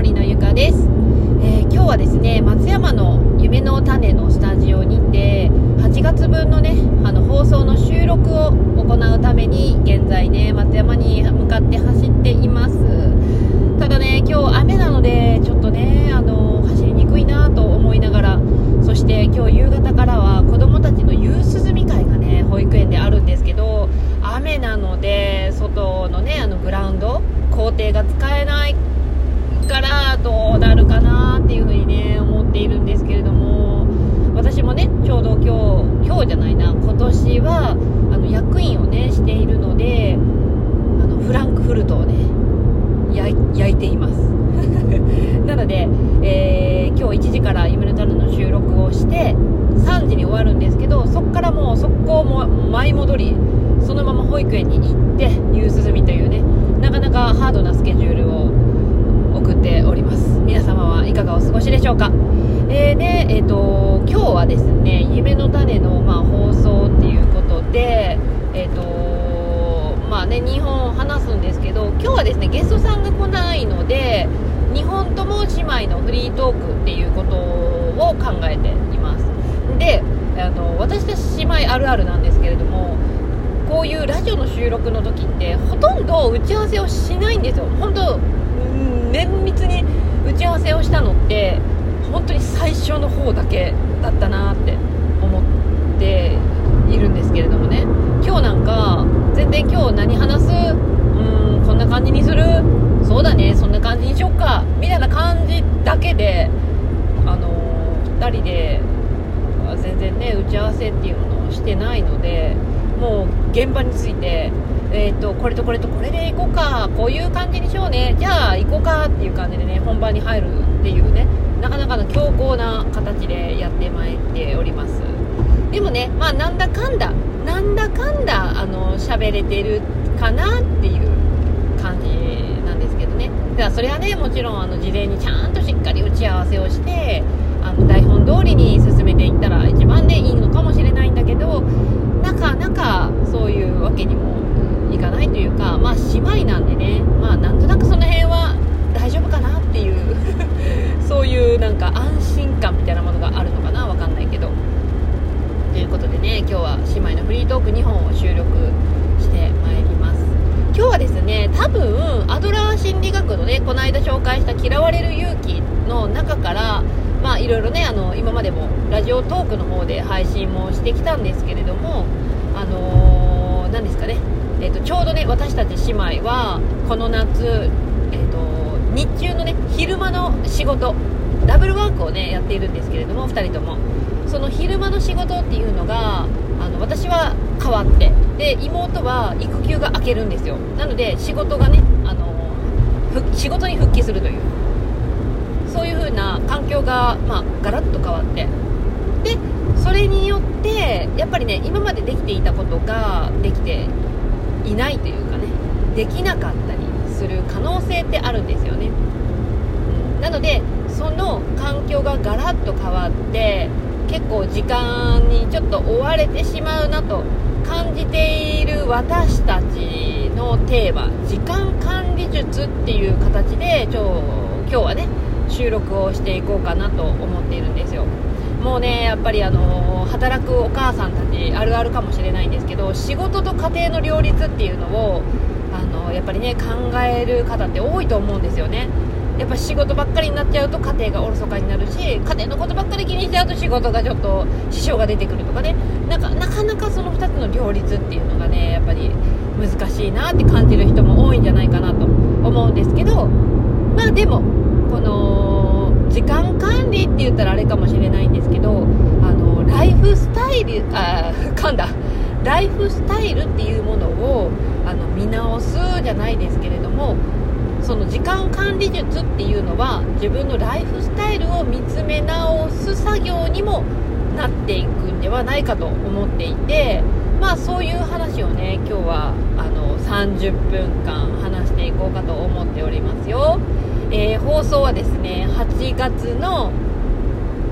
森のゆかです、えー、今日はですね松山の夢の種のスタジオにて8月分のねあの放送の収録を行うために現在ね松山に向かって走っています。ただね今日雨なのでちょっとねあの走りにくいなと思いながらそして今日夕方からは子供たちの夕涼み会がね保育園であるんですけど雨なので外のねあのグラウンド校庭が使えないどうなるかなっていうふうにね思っているんですけれども私もねちょうど今日今日じゃないな今年はあの役員をねしているのであのフランクフルトをね焼いています。なので、えー、今日1時から「夢の種」の収録をして3時に終わるんですけどそこからもう速攻も舞い戻りそのまま保育園に行って夕涼みというねなかなかハードなスケジュールを送っております皆様はいかがお過ごしでしょうか。えー、で、えーと、今日はですね「夢の種の」まあ、放送っていうことでえっ、ー、とまあね2本を話すんですけど今日はですねゲストさんが来ないので2本とも姉妹のフリートークっていうことを考えています。であの私たち姉妹あるあるなんですけれどもこういうラジオの収録の時ってほとんど打ち合わせをしないんですよ。本当綿密に打ち合わせをしたのって本当に最初の方だけだったなって思っているんですけれどもね。今日なんか全然今日何話す？うんこんな感じにする？そうだねそんな感じにしよっか。みたいな感じだけであの2人で全然ね打ち合わせっていうものをしてないのでもう現場について、えーと、これとこれとこれで行こうかこういう感じにしようねじゃあ行こうかっていう感じでね本番に入るっていうねなかなかの強硬な形でやってまいっております。でもねまあなんだかんだなんだかんだあの喋れてるかなっていう感じなんですけどね。だからそれはねもちろんあの事前にちゃんとしっかり打ち合わせをしてあの台本通りに進めていったら一番ねいいのかもしれないんだけどなかなかそういうわけにもいかないというかまあ姉妹なんでね。まあなんとなくその辺は大丈夫かなっていう。そういうなんか安心感みたいなものがあるのかな。わかんないけど。ということでね今日は姉妹のフリートーク2本を収録して今日はですね多分アドラー心理学のねこの間紹介した「嫌われる勇気」の中からまあいろいろねあの今までもラジオトークの方で配信もしてきたんですけれどもあのー、ですかね、えーと、ちょうどね私たち姉妹はこの夏、えーと、日中のね昼間の仕事ダブルワークをねやっているんですけれども2人とも。その昼間の仕事っていうのがあの私は変わってで妹は育休が明けるんですよ。なので仕事がねあの仕事に復帰するという。そういう風な環境が、まあ、ガラッと変わって。でそれによってやっぱりね今までできていたことができていないというかねできなかったりする可能性ってあるんですよね、うん、なのでその環境がガラッと変わって結構時間にちょっと追われてしまうなと私たちのテーマ時間管理術っていう形で今日はね収録をしていこうかなと思っているんですよ。もうねやっぱりあの働くお母さんたちあるあるかもしれないんですけど仕事と家庭の両立っていうのをあのやっぱりね考える方って多いと思うんですよね。やっぱ仕事ばっかりになっちゃうと家庭がおろそかになるし家庭のことばっかり気にしちゃうと仕事がちょっと支障が出てくるとかね。なんかなかなかその2つの両立っていうのがねやっぱり難しいなって感じる人も多いんじゃないかなと思うんですけど。まあでもこの時間管理って言ったらあれかもしれないんですけどあのライフスタイルあ噛んだ。ライフスタイルっていうものをあの見直すじゃないですけれどもその時間管理術っていうのは自分のライフスタイルを見つめ直す作業にもなっていくんではないかと思っていてまあそういう話をね今日はあの30分間話していこうかと思っておりますよ。えー、放送はですね8月の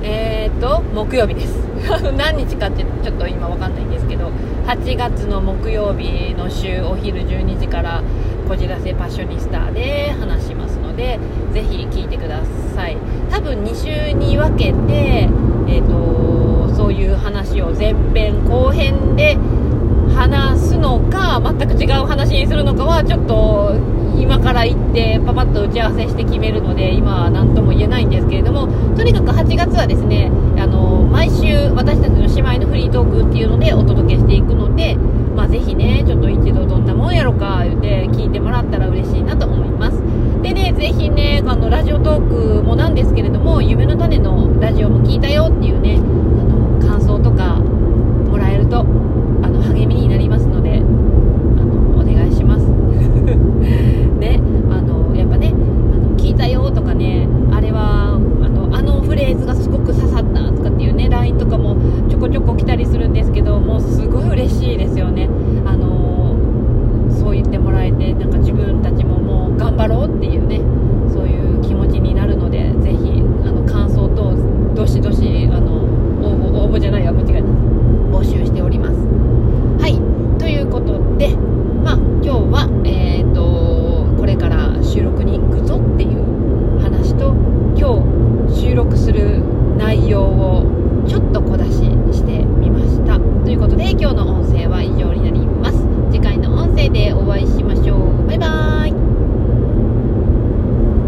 えーと木曜日です 何日かってちょっと今わかんないんですけど8月の木曜日の週お昼12時からこじらせパッショニスタで話しますのでぜひ聞いてください。多分2週に分けて、えーと、そういう話を前編後編で話すのか全く違う話にするのかはちょっと今から行ってパパッと打ち合わせして決めるので今は何とも言えないんですけれどもとにかく8月はですねあの毎週私たちの姉妹のフリートークっていうのでお届けしていくので、まあ、ぜひねちょっと一度どんなもんやろか言って聞いてもらったら嬉しいなと思いますでねぜひねあラジオトークもなんですけれども夢の種のラジオも聞いたよっていうねする内容をちょっと小出ししてみました。ということで今日の音声は以上になります。次回の音声でお会いしましょう。バイバーイ。